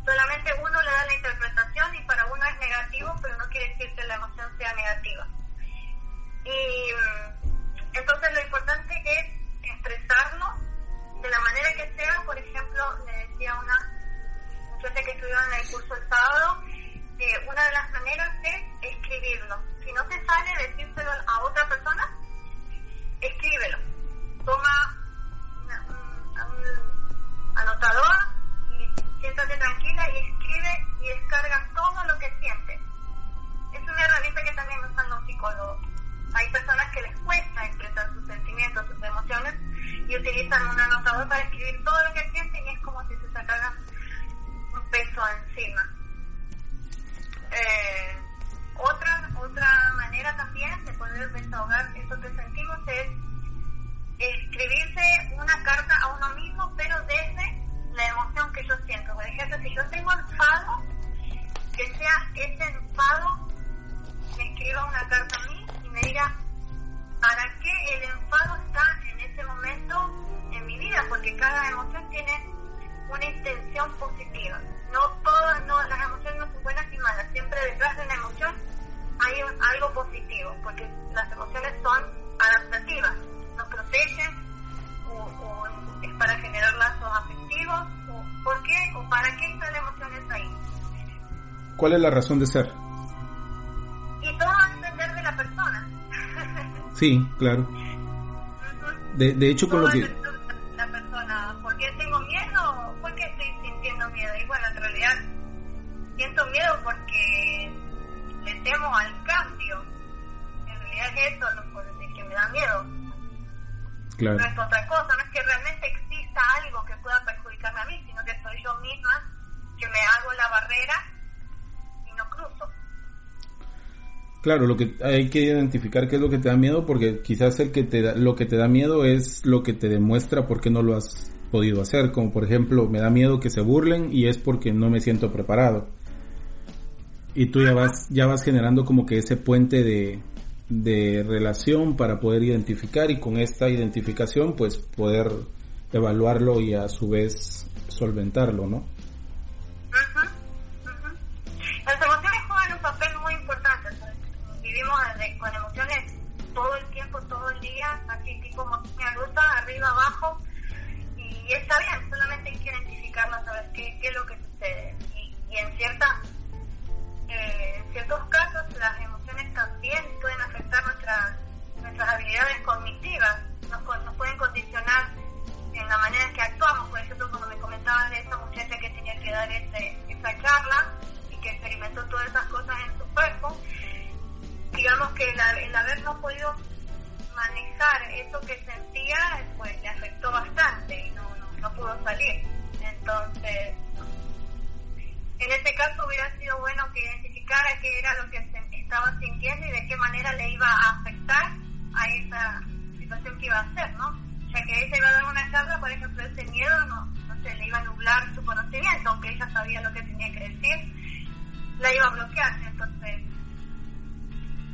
[SPEAKER 2] Solamente uno le da la interpretación y para uno es negativo, pero no quiere decir que la emoción sea negativa. Y mm, entonces lo importante es expresarnos de la manera que sea. Por ejemplo, le decía una gente que estuvieron en el curso el sábado que una de las maneras es escribirlo. Si no te sale decírselo a otra persona, escríbelo. Toma un anotador y siéntate tranquila y escribe y descarga todo lo que sientes. Es una herramienta que también usan los psicólogos hay personas que les cuesta expresar sus sentimientos, sus emociones y utilizan un anotador para escribir todo lo que sienten y
[SPEAKER 3] es como si se sacaran un peso encima. Eh, otra, otra manera también de poder desahogar eso que sentimos es escribirse una carta a uno mismo, pero desde la emoción que yo siento. Por ejemplo, si yo tengo enfado, que sea ese enfado, me escriba una carta a mí me diga para qué el enfado está en ese momento en mi vida, porque cada emoción tiene una intención positiva. No todas no, las emociones no son buenas ni malas, siempre detrás de una emoción hay algo positivo, porque las emociones son adaptativas, nos protegen o, es para generar lazos afectivos, o, ¿por qué o para qué están las emociones ahí?
[SPEAKER 2] ¿Cuál es la razón de ser? Sí, claro. De, de hecho, con lo que...
[SPEAKER 3] La persona, ¿por qué tengo miedo? ¿Por qué estoy sintiendo miedo? Y bueno, en realidad siento miedo porque le temo al cambio. En realidad es eso lo que me da miedo.
[SPEAKER 2] Claro.
[SPEAKER 3] No
[SPEAKER 2] Claro, lo que hay que identificar qué es lo que te da miedo, porque quizás el que te da, lo que te da miedo es lo que te demuestra por qué no lo has podido hacer, como por ejemplo, me da miedo que se burlen y es porque no me siento preparado y tú ya vas, ya vas generando como que ese puente de, de relación para poder identificar y con esta identificación pues poder evaluarlo y a su vez solventarlo, ¿no?
[SPEAKER 3] Arriba, abajo, y está bien, solamente hay que identificarlas, saber qué, qué es lo que sucede. Y, en cierta en ciertos casos las emociones también pueden afectar nuestras, nuestras habilidades cognitivas, nos, nos pueden condicionar en la manera en que actuamos. Por ejemplo, cuando me comentaban de esa muchacha que tenía que dar ese, esa charla y que experimentó todas esas cosas en su cuerpo, digamos que el, el haber no podido manejar eso que sentía, pues le afectó bastante y no, no, pudo salir. Entonces, en este caso hubiera sido bueno que identificara qué era lo que se estaba sintiendo y de qué manera le iba a afectar a esa situación que iba a hacer, ¿no? Ya que ella iba a dar una charla, por ejemplo, ese miedo no, no se le iba a nublar su conocimiento, aunque ella sabía lo que tenía que decir, la iba a bloquear. Entonces,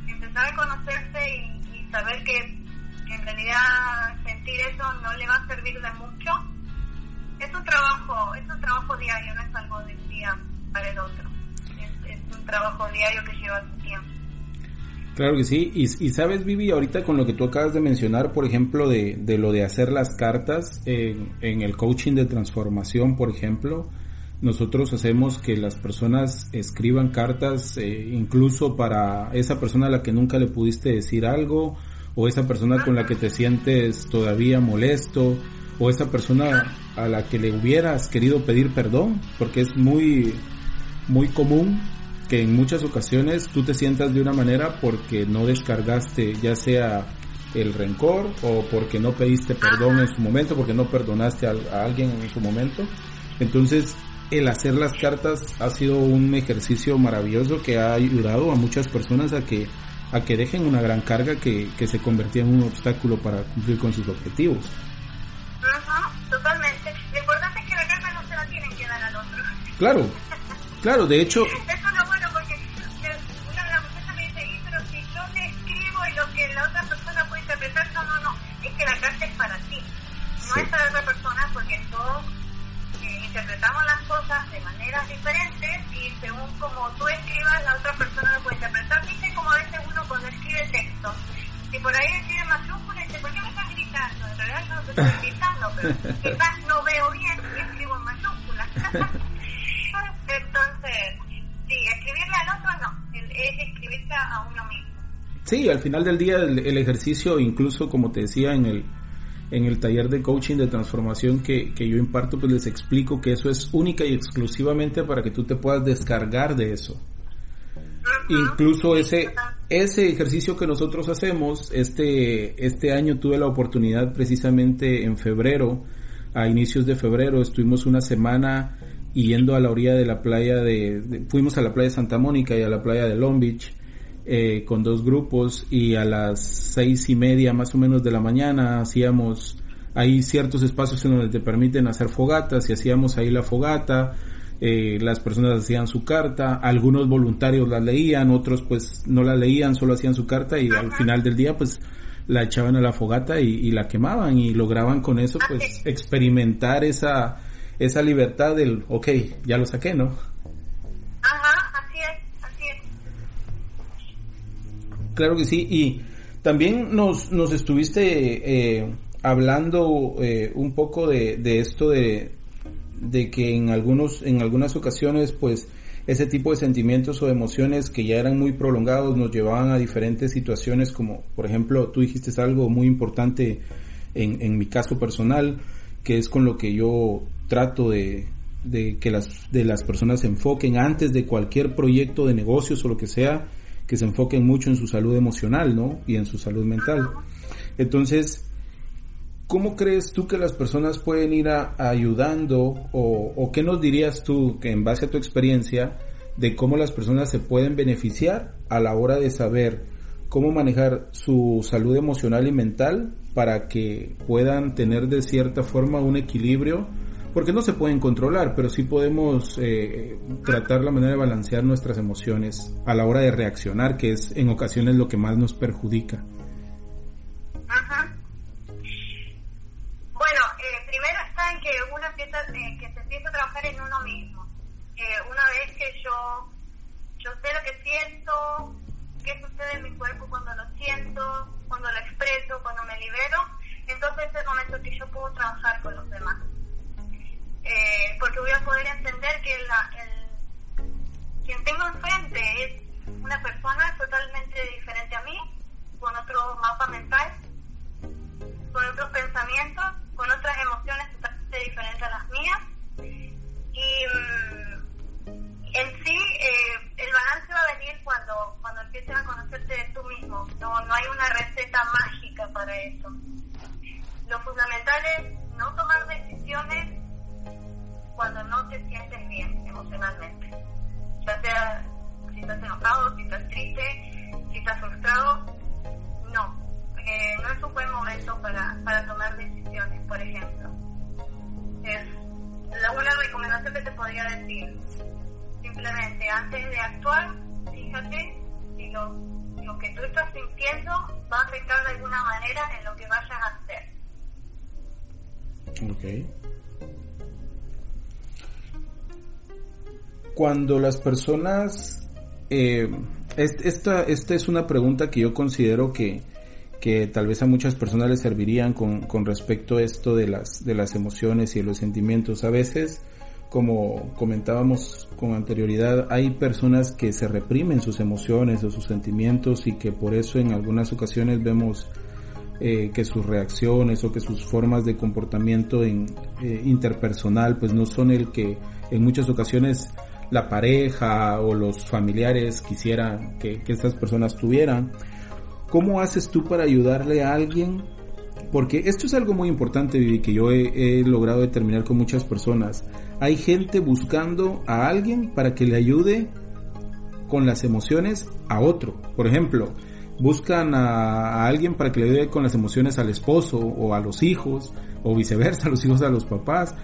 [SPEAKER 3] empezar a conocerse y, saber que, que en realidad sentir eso no le va a servir de mucho, es un trabajo, es un trabajo diario, no es algo de un día para el otro. Es, un trabajo diario que lleva su tiempo.
[SPEAKER 2] Claro que sí, y, sabes Vivi, ahorita con lo que tú acabas de mencionar, por ejemplo, de, de lo de hacer las cartas en, en, el coaching de transformación, por ejemplo, nosotros hacemos que las personas escriban cartas eh, incluso para esa persona a la que nunca le pudiste decir algo, o esa persona con la que te sientes todavía molesto, o esa persona a la que le hubieras querido pedir perdón, porque es muy muy común que en muchas ocasiones tú te sientas de una manera porque no descargaste ya sea el rencor o porque no pediste perdón en su momento, porque no perdonaste a, alguien en su momento. Entonces, el hacer las cartas ha sido un ejercicio maravilloso que ha ayudado a muchas personas a que a que dejen una gran carga que, que se convertía en un obstáculo para cumplir con sus objetivos.
[SPEAKER 3] totalmente. Lo importante es que la carta no se la tienen que dar al otro.
[SPEAKER 2] Claro, Claro, de hecho...
[SPEAKER 3] Eso es lo bueno porque una de las muchachas me dice, y pero si yo te escribo y lo que la otra persona puede interpretar, no, no, no, es que la carta es para ti, no es para otra persona porque todos interpretamos las cosas de maneras diferentes y según como tú escribas, la otra persona lo puede interpretar. Viste como a veces uno cuando escribe texto, si por ahí escribe mayúscula, dice, ¿por qué me estás gritando? En realidad no te estoy gritando, pero quizás no veo bien y escribo en mayúsculas. Entonces, sí, escribirle al otro no, es escribirse a uno mismo.
[SPEAKER 2] Sí, al final del día el, ejercicio, incluso como te decía en el, en el taller de coaching de transformación que, que yo imparto, pues les explico que eso es única y exclusivamente para que tú te puedas descargar de eso. Incluso ese, ese ejercicio que nosotros hacemos, este, este año tuve la oportunidad precisamente en febrero, a inicios de febrero, estuvimos una semana yendo a la orilla de la playa de, fuimos a la playa de Santa Mónica y a la playa de Long Beach eh, con dos grupos y a las seis y media más o menos de la mañana hacíamos hay ciertos espacios en donde te permiten hacer fogatas y hacíamos ahí la fogata eh, las personas hacían su carta algunos voluntarios la leían otros pues no la leían solo hacían su carta y al final del día pues la echaban a la fogata y, y la quemaban y lograban con eso pues experimentar esa esa libertad del, ok, ya lo saqué, ¿no? Claro que sí, y también nos, nos estuviste eh, hablando eh, un poco de, de esto de, de que en algunos, en algunas ocasiones, pues, ese tipo de sentimientos o emociones que ya eran muy prolongados nos llevaban a diferentes situaciones como, por ejemplo, tú dijiste algo muy importante en, en mi caso personal, que es con lo que yo trato de, de que las, de las personas se enfoquen antes de cualquier proyecto de negocios o lo que sea, que se enfoquen mucho en su salud emocional, ¿no? Y en su salud mental. Entonces, ¿cómo crees tú que las personas pueden ir a, ayudando o, o, qué nos dirías tú que en base a tu experiencia de cómo las personas se pueden beneficiar a la hora de saber cómo manejar su salud emocional y mental para que puedan tener de cierta forma un equilibrio? Porque no se pueden controlar, pero sí podemos eh, tratar la manera de balancear nuestras emociones a la hora de reaccionar, que es en ocasiones lo que más nos perjudica.
[SPEAKER 3] Ajá. Bueno, eh, primero está en que uno empieza, eh, que se empieza a trabajar en uno mismo. Eh, una vez que yo, yo sé lo que siento, qué sucede en mi cuerpo cuando lo siento, cuando lo expreso, cuando me libero, entonces es el momento que yo puedo trabajar con los demás. Eh, porque voy a poder entender que la, el, quien tengo enfrente es una persona totalmente diferente a mí, con otro mapa mental, con otros pensamientos, con otras emociones totalmente diferentes a las mías. Y mm, en sí, eh, el balance va a venir cuando, cuando empieces a conocerte de tú mismo. No, no hay una receta mágica para eso. Lo fundamental es no tomar decisiones cuando no te sientes bien emocionalmente. Ya sea si estás enojado, si estás triste, si estás frustrado, no. Eh, no es un buen momento para, para tomar decisiones, por ejemplo. Es la, una recomendación que te podría decir. Simplemente antes de actuar, fíjate si lo, lo que tú estás sintiendo va a afectar de alguna manera en lo que vayas a hacer.
[SPEAKER 2] Okay. Cuando las personas... Eh, esta, esta es una pregunta que yo considero que, que tal vez a muchas personas les servirían con, con respecto a esto de las, de las emociones y de los sentimientos. A veces, como comentábamos con anterioridad, hay personas que se reprimen sus emociones o sus sentimientos y que por eso en algunas ocasiones vemos eh, que sus reacciones o que sus formas de comportamiento en, eh, interpersonal pues no son el que en muchas ocasiones la pareja o los familiares quisieran que, que estas personas tuvieran. ¿Cómo haces tú para ayudarle a alguien? Porque esto es algo muy importante, Vivi, que yo he, logrado determinar con muchas personas. Hay gente buscando a alguien para que le ayude con las emociones a otro. Por ejemplo, buscan a, a, alguien para que le ayude con las emociones al esposo o a los hijos, o viceversa, los hijos a los papás.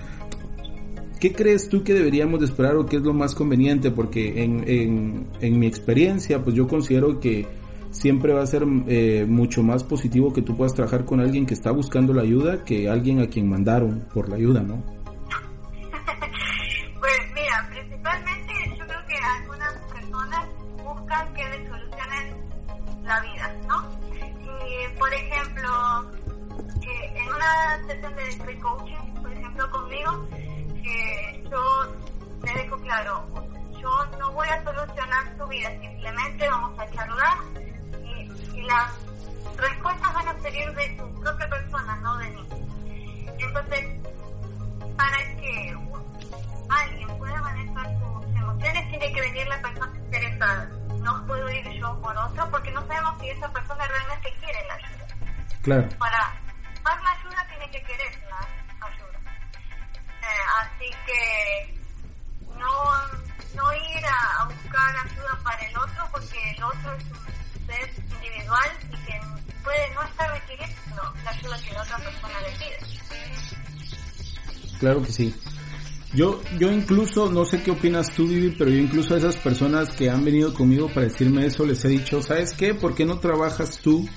[SPEAKER 2] ¿Qué crees tú que deberíamos de esperar o qué es lo más conveniente? Porque en, en, mi experiencia, pues yo considero que siempre va a ser eh, mucho más positivo que tú puedas trabajar con alguien que está buscando la ayuda que alguien a quien mandaron por la ayuda, ¿no?
[SPEAKER 3] pues mira, principalmente yo creo que algunas personas buscan que les solucionen la vida, ¿no? Y por ejemplo, eh, en una sesión de, de coaching, por ejemplo conmigo, que yo le dejo claro, yo no voy a solucionar tu vida, simplemente vamos a charlar y, y las respuestas van a salir de tu propia persona, no de mí. Entonces, para que alguien pueda manejar sus emociones, tiene que venir la persona interesada. No puedo ir yo por otro porque no sabemos si esa persona realmente quiere la ayuda.
[SPEAKER 2] Claro.
[SPEAKER 3] Para dar la ayuda tiene que querer así que no, no ir a, a buscar ayuda para el otro porque el otro es un ser individual y que puede no estar requiriendo la ayuda que la otra persona le pide.
[SPEAKER 2] Claro que sí. Yo, yo incluso, no sé qué opinas tú, Vivi, pero yo incluso a esas personas que han venido conmigo para decirme eso, les he dicho, ¿sabes qué? ¿Por qué no trabajas tú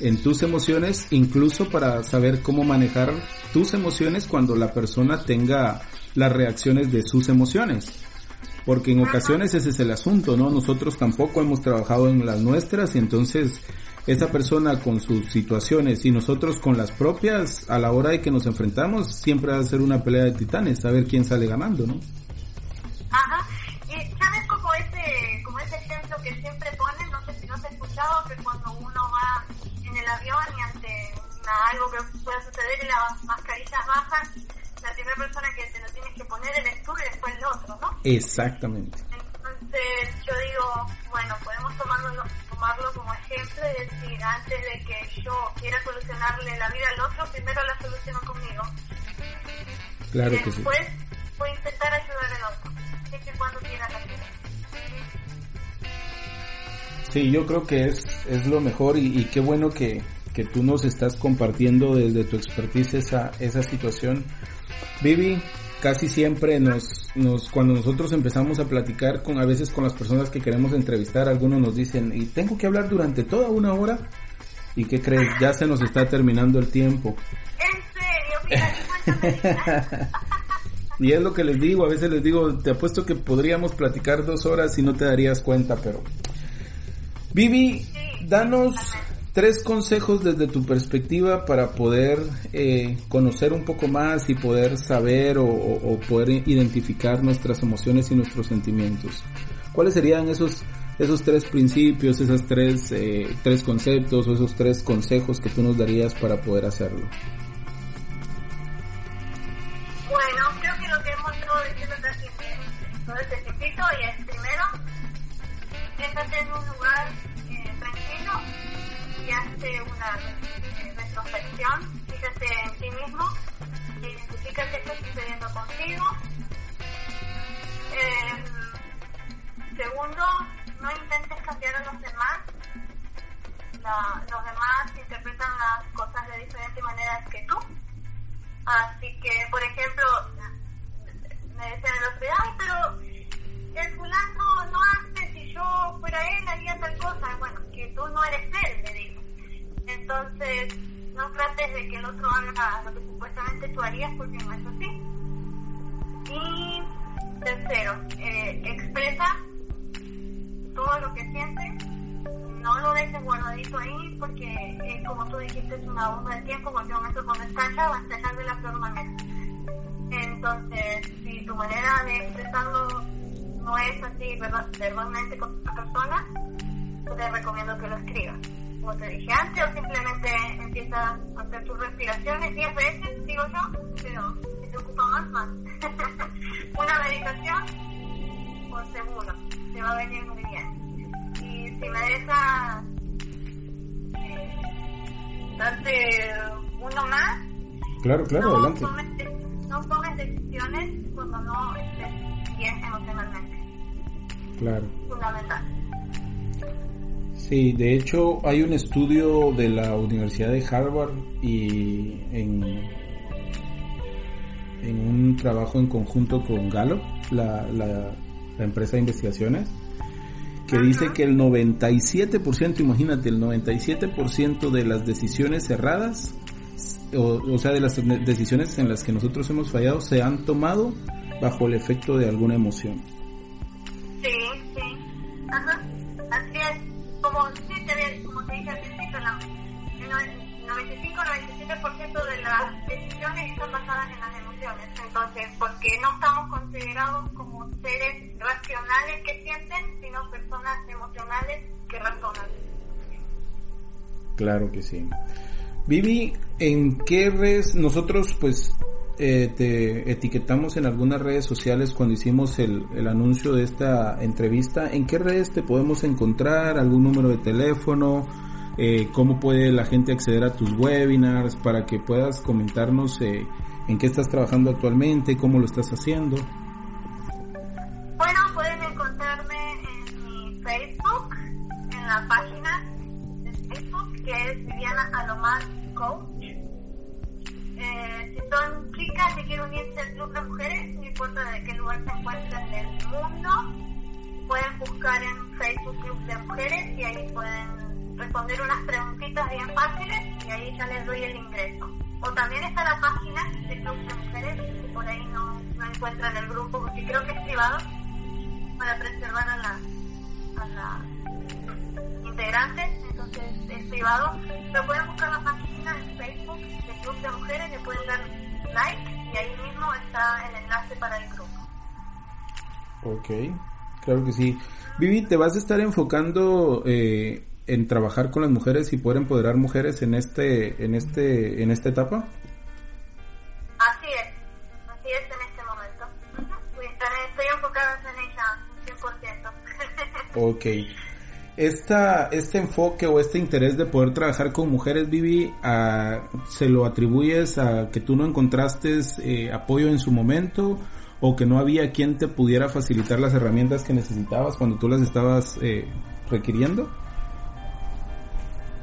[SPEAKER 2] en tus emociones, incluso para saber cómo manejar tus emociones cuando la persona tenga las reacciones de sus emociones? porque en ocasiones ese es el asunto, ¿no? Nosotros tampoco hemos trabajado en las nuestras y entonces esa persona con sus situaciones y nosotros con las propias, a la hora de que nos enfrentamos, siempre va a ser una pelea de titanes, a ver quién sale ganando, ¿no?
[SPEAKER 3] Ajá. Y sabes como ese, como ese ejemplo que siempre ponen, no sé si no te has escuchado, que cuando uno va en el avión y ante algo que suceder y las mascarillas bajan, la primera persona que te lo tienes que poner eres tú y después el otro, ¿no?
[SPEAKER 2] Exactamente.
[SPEAKER 3] Entonces yo digo, bueno, podemos tomarlo, tomarlo como ejemplo y decir, antes de que yo quiera solucionarle la vida al otro, primero la soluciono conmigo.
[SPEAKER 2] Claro
[SPEAKER 3] y
[SPEAKER 2] que sí.
[SPEAKER 3] después voy a intentar ayudar al otro, siempre y cuando quiera la ayuda.
[SPEAKER 2] Sí, yo creo que es, es lo mejor y, y qué bueno que, que tú nos estás compartiendo desde tu expertise esa, esa situación. Vivi, casi siempre nos, nos, cuando nosotros empezamos a platicar con, a veces con las personas que queremos entrevistar, algunos nos dicen, y tengo que hablar durante toda una hora, ¿y qué crees? Ya se nos está terminando el tiempo.
[SPEAKER 3] En serio.
[SPEAKER 2] Y es lo que les digo, a veces les digo, te apuesto que podríamos platicar dos horas y no te darías cuenta, pero... Vivi, danos tres consejos desde tu perspectiva para poder eh, conocer un poco más y poder saber o, poder identificar nuestras emociones y nuestros sentimientos. ¿Cuáles serían esos esos tres principios, esos tres eh, tres conceptos o esos tres consejos que tú nos darías para poder hacerlo?
[SPEAKER 3] Bueno, creo que lo que hemos estado diciendo todo este tipito y es primero, estate en un lugar y hace una eh, retrospección, fíjate en ti mismo, identifica qué está sucediendo contigo. Eh, segundo, no intentes cambiar a los demás. Los demás interpretan las cosas de diferente manera que tú. Así que, por ejemplo, me decían el otro ay, pero el fulano no hace, si yo fuera él haría tal cosa. Bueno, que tú no eres él, me dijo. Entonces, no trates de que el otro haga lo que supuestamente tú harías porque no es así. Y tercero, eh, expresa todo lo que sientes, no lo dejes guardadito ahí porque eh, como tú dijiste es una bomba de tiempo, cualquier momento cuando estalla va a estallar de la peor manera. Entonces, si tu manera de expresarlo no es así verbalmente con otra persona, te recomiendo que lo escribas. Como te dije antes, o simplemente empieza a hacer tus respiraciones 10 veces, digo yo, pero si te ocupa más, más. Una meditación, por seguro, te va a venir muy bien. Y si me dejas eh, darte uno más,
[SPEAKER 2] Claro, claro,
[SPEAKER 3] no
[SPEAKER 2] adelante.
[SPEAKER 3] No tomes decisiones cuando no estés bien emocionalmente.
[SPEAKER 2] Claro.
[SPEAKER 3] Fundamental.
[SPEAKER 2] Sí, de hecho hay un estudio de la Universidad de Harvard y en, en un trabajo en conjunto con Gallup, la, la, la empresa de investigaciones, que dice que el 97%, imagínate, el 97% de las decisiones cerradas, o, o sea, de las decisiones en las que nosotros hemos fallado, se han tomado bajo el efecto de alguna emoción.
[SPEAKER 3] Sí, sí. Ajá. Así es. Como, sí, te, como te dije al principio, el 95-97% de las decisiones están basadas en las emociones. Entonces, porque no estamos considerados como seres racionales que sienten, sino personas emocionales que razonan.
[SPEAKER 2] Claro que sí. Vivi, ¿en qué redes nosotros pues eh, te etiquetamos en algunas redes sociales cuando hicimos el, el, anuncio de esta entrevista? ¿En qué redes te podemos encontrar? ¿Algún número de teléfono? Eh, ¿Cómo puede la gente acceder a tus webinars para que puedas comentarnos eh, en qué estás trabajando actualmente? ¿Cómo lo estás haciendo?
[SPEAKER 3] Bueno, pueden encontrarme en mi Facebook, en la página de Facebook que es Viviana Alomar Coach. Eh, si son chicas que quieren unirse al club de mujeres, no importa de qué lugar se encuentren del mundo, pueden buscar en Facebook Club de Mujeres y ahí pueden responder unas preguntitas bien fáciles y ahí ya les doy el ingreso. O también está la página de Club de Mujeres, por ahí no, no encuentran el grupo, porque creo que es privado, para preservar a las a las integrantes, entonces es privado. Pero pueden buscar la página en Facebook de Club de Mujeres, le pueden dar like y ahí mismo está el enlace para el grupo.
[SPEAKER 2] Ok, claro que sí. Vivi, ¿te vas a estar enfocando eh, en trabajar con las mujeres y poder empoderar mujeres en este, en este, en esta etapa?
[SPEAKER 3] Así es, así es en este momento. Estoy enfocada en ella 100%.
[SPEAKER 2] ok. Esta, este enfoque o este interés de poder trabajar con mujeres, Vivi, ¿se lo atribuyes a que tú no encontraste eh, apoyo en su momento o que no había quien te pudiera facilitar las herramientas que necesitabas cuando tú las estabas eh, requiriendo?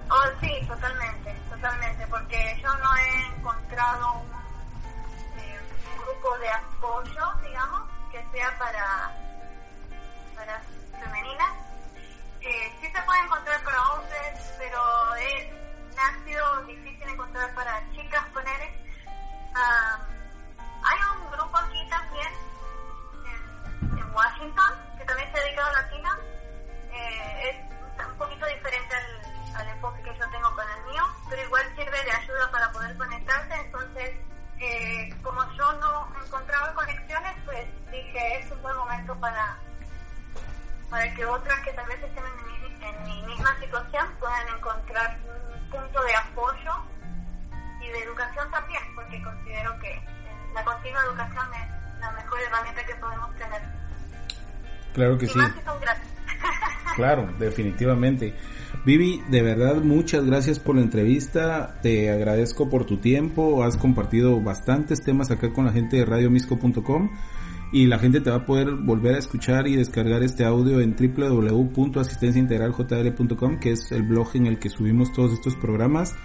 [SPEAKER 3] Oh, sí, totalmente, totalmente, porque yo no he encontrado un, eh, grupo de apoyo, digamos, que sea para se puede encontrar para hombres, pero me ha sido difícil encontrar para chicas, poner. Uh, hay un grupo aquí también, en, en Washington, que también se ha dedicado a latinas. Eh, es un poquito diferente al al enfoque que yo tengo con el mío, pero igual sirve de ayuda para poder conectarse. Entonces, eh, como yo no encontraba conexiones, pues dije, es un buen momento para, para que otras que tal vez estén en mi, en mi misma situación puedan encontrar un punto de apoyo y de educación también, porque considero que la continua educación es la mejor herramienta que podemos tener.
[SPEAKER 2] Claro que
[SPEAKER 3] y
[SPEAKER 2] sí.
[SPEAKER 3] Más son
[SPEAKER 2] claro, definitivamente. Vivi, de verdad muchas gracias por la entrevista, te agradezco por tu tiempo, has compartido bastantes temas acá con la gente de radiomisco.com y la gente te va a poder volver a escuchar y descargar este audio en www.asistenciaintegraljl.com que es el blog en el que subimos todos estos programas.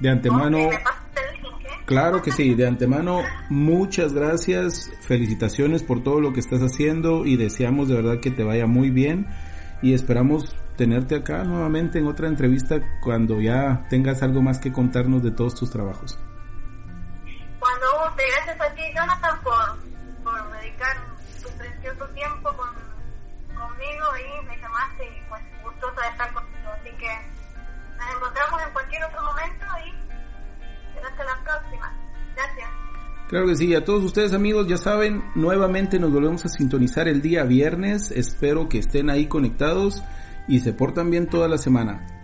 [SPEAKER 2] De antemano,
[SPEAKER 3] Ok, ¿me pasas el link, eh?
[SPEAKER 2] claro que sí, de antemano muchas gracias, felicitaciones por todo lo que estás haciendo y deseamos de verdad que te vaya muy bien y esperamos tenerte acá nuevamente en otra entrevista cuando ya tengas algo más que contarnos de todos tus trabajos.
[SPEAKER 3] Cuando guste, gracias a ti, Jonathan, por y me llamaste y pues gustosa de estar contigo. Así que nos encontramos en cualquier otro momento y hasta la próxima. Gracias.
[SPEAKER 2] Claro que sí, a todos ustedes amigos ya saben, nuevamente nos volvemos a sintonizar el día viernes, espero que estén ahí conectados y se portan bien toda la semana.